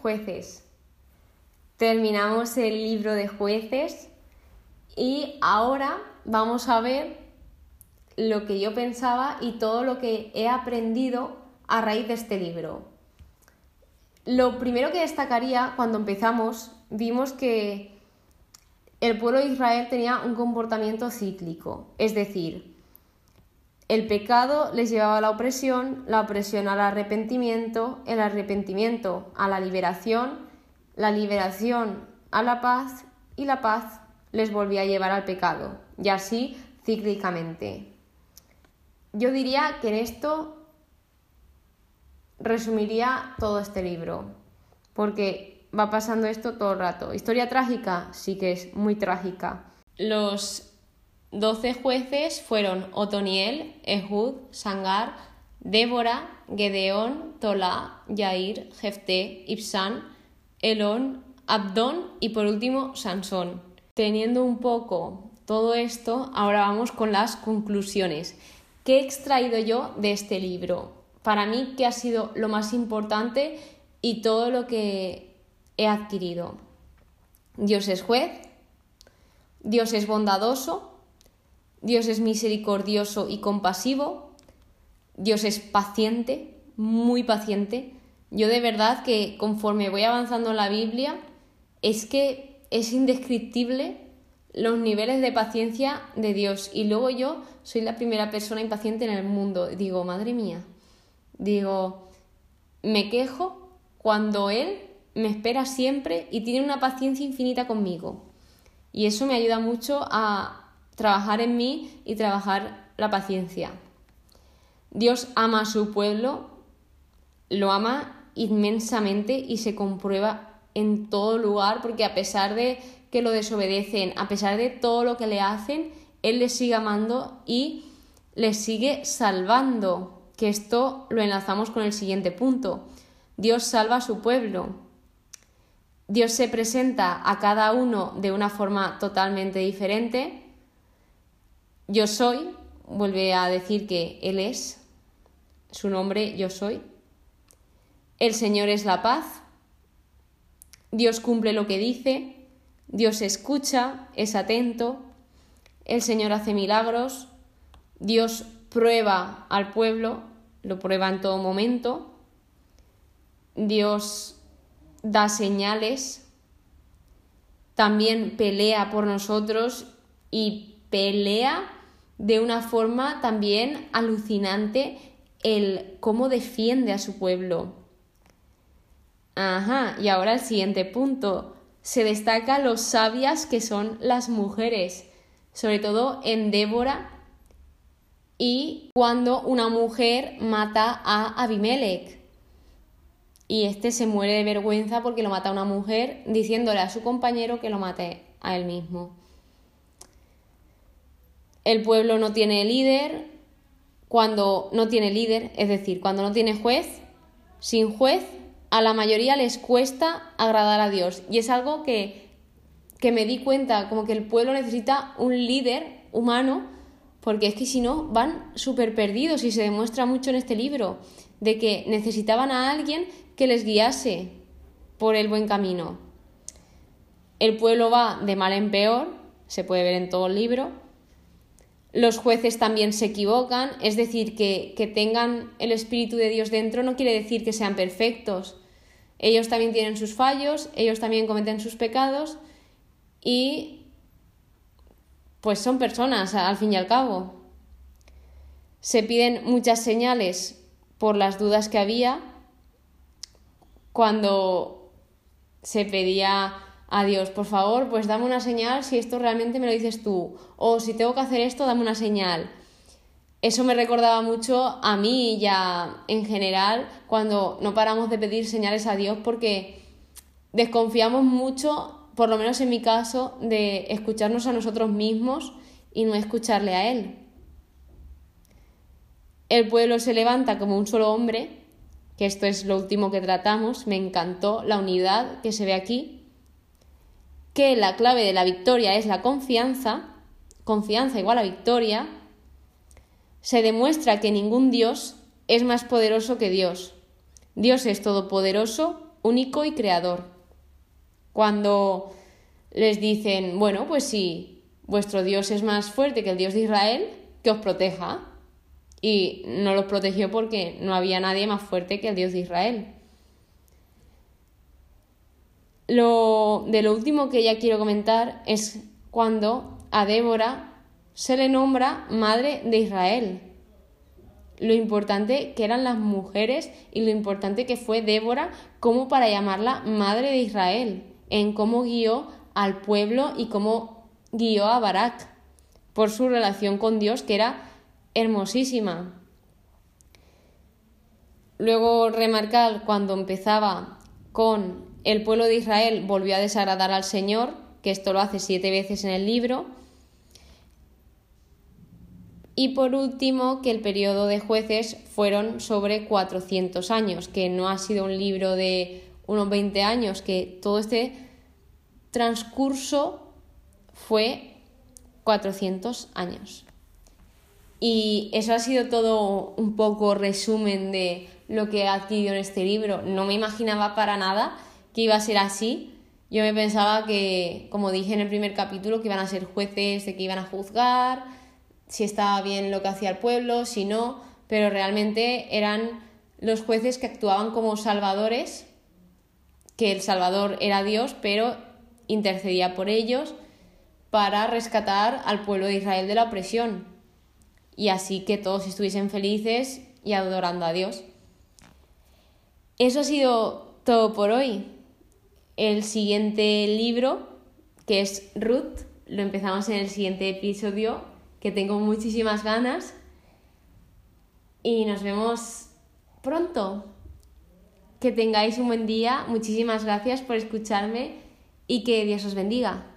Jueces. Terminamos el libro de jueces y ahora vamos a ver lo que yo pensaba y todo lo que he aprendido a raíz de este libro. Lo primero que destacaría cuando empezamos, vimos que el pueblo de Israel tenía un comportamiento cíclico, es decir, el pecado les llevaba a la opresión, la opresión al arrepentimiento, el arrepentimiento a la liberación, la liberación a la paz y la paz les volvía a llevar al pecado, y así cíclicamente. Yo diría que en esto resumiría todo este libro, porque va pasando esto todo el rato. Historia trágica, sí que es muy trágica. Los doce jueces fueron Otoniel, Ehud, Sangar, Débora, Gedeón, Tola, Yair, Jefté, Ibsán, Elón, Abdón y por último Sansón. Teniendo un poco todo esto, ahora vamos con las conclusiones. ¿Qué he extraído yo de este libro? Para mí, ¿qué ha sido lo más importante y todo lo que he adquirido? Dios es juez, Dios es bondadoso, Dios es misericordioso y compasivo, Dios es paciente, muy paciente. Yo de verdad que conforme voy avanzando en la Biblia, es que es indescriptible los niveles de paciencia de Dios. Y luego yo soy la primera persona impaciente en el mundo. Digo, madre mía, digo, me quejo cuando Él me espera siempre y tiene una paciencia infinita conmigo. Y eso me ayuda mucho a trabajar en mí y trabajar la paciencia. Dios ama a su pueblo, lo ama inmensamente y se comprueba en todo lugar porque a pesar de que lo desobedecen, a pesar de todo lo que le hacen, Él les sigue amando y les sigue salvando. Que esto lo enlazamos con el siguiente punto. Dios salva a su pueblo. Dios se presenta a cada uno de una forma totalmente diferente. Yo soy, vuelve a decir que Él es, su nombre yo soy. El Señor es la paz. Dios cumple lo que dice. Dios escucha, es atento, el Señor hace milagros, Dios prueba al pueblo, lo prueba en todo momento, Dios da señales, también pelea por nosotros y pelea de una forma también alucinante el cómo defiende a su pueblo. Ajá, y ahora el siguiente punto se destaca lo sabias que son las mujeres, sobre todo en Débora y cuando una mujer mata a Abimelech. Y este se muere de vergüenza porque lo mata a una mujer diciéndole a su compañero que lo mate a él mismo. El pueblo no tiene líder, cuando no tiene líder, es decir, cuando no tiene juez, sin juez a la mayoría les cuesta agradar a Dios. Y es algo que, que me di cuenta, como que el pueblo necesita un líder humano, porque es que si no van súper perdidos y se demuestra mucho en este libro, de que necesitaban a alguien que les guiase por el buen camino. El pueblo va de mal en peor, se puede ver en todo el libro. Los jueces también se equivocan, es decir, que, que tengan el Espíritu de Dios dentro no quiere decir que sean perfectos, ellos también tienen sus fallos, ellos también cometen sus pecados y pues son personas al fin y al cabo. Se piden muchas señales por las dudas que había cuando se pedía a Dios, por favor, pues dame una señal si esto realmente me lo dices tú, o si tengo que hacer esto, dame una señal. Eso me recordaba mucho a mí ya en general cuando no paramos de pedir señales a Dios porque desconfiamos mucho, por lo menos en mi caso, de escucharnos a nosotros mismos y no escucharle a Él. El pueblo se levanta como un solo hombre, que esto es lo último que tratamos, me encantó la unidad que se ve aquí, que la clave de la victoria es la confianza, confianza igual a victoria, se demuestra que ningún Dios es más poderoso que Dios. Dios es todopoderoso, único y creador. Cuando les dicen, bueno, pues si vuestro Dios es más fuerte que el Dios de Israel, que os proteja. Y no los protegió porque no había nadie más fuerte que el Dios de Israel. Lo, de lo último que ya quiero comentar es cuando a Débora se le nombra madre de Israel. Lo importante que eran las mujeres y lo importante que fue Débora como para llamarla madre de Israel, en cómo guió al pueblo y cómo guió a Barak por su relación con Dios, que era hermosísima. Luego remarcar cuando empezaba con el pueblo de Israel volvió a desagradar al Señor, que esto lo hace siete veces en el libro. Y por último, que el periodo de jueces fueron sobre 400 años, que no ha sido un libro de unos 20 años, que todo este transcurso fue 400 años. Y eso ha sido todo un poco resumen de lo que he adquirido en este libro. No me imaginaba para nada que iba a ser así. Yo me pensaba que, como dije en el primer capítulo, que iban a ser jueces, de que iban a juzgar si estaba bien lo que hacía el pueblo, si no, pero realmente eran los jueces que actuaban como salvadores, que el Salvador era Dios, pero intercedía por ellos para rescatar al pueblo de Israel de la opresión y así que todos estuviesen felices y adorando a Dios. Eso ha sido todo por hoy. El siguiente libro, que es Ruth, lo empezamos en el siguiente episodio, que tengo muchísimas ganas. Y nos vemos pronto. Que tengáis un buen día. Muchísimas gracias por escucharme y que Dios os bendiga.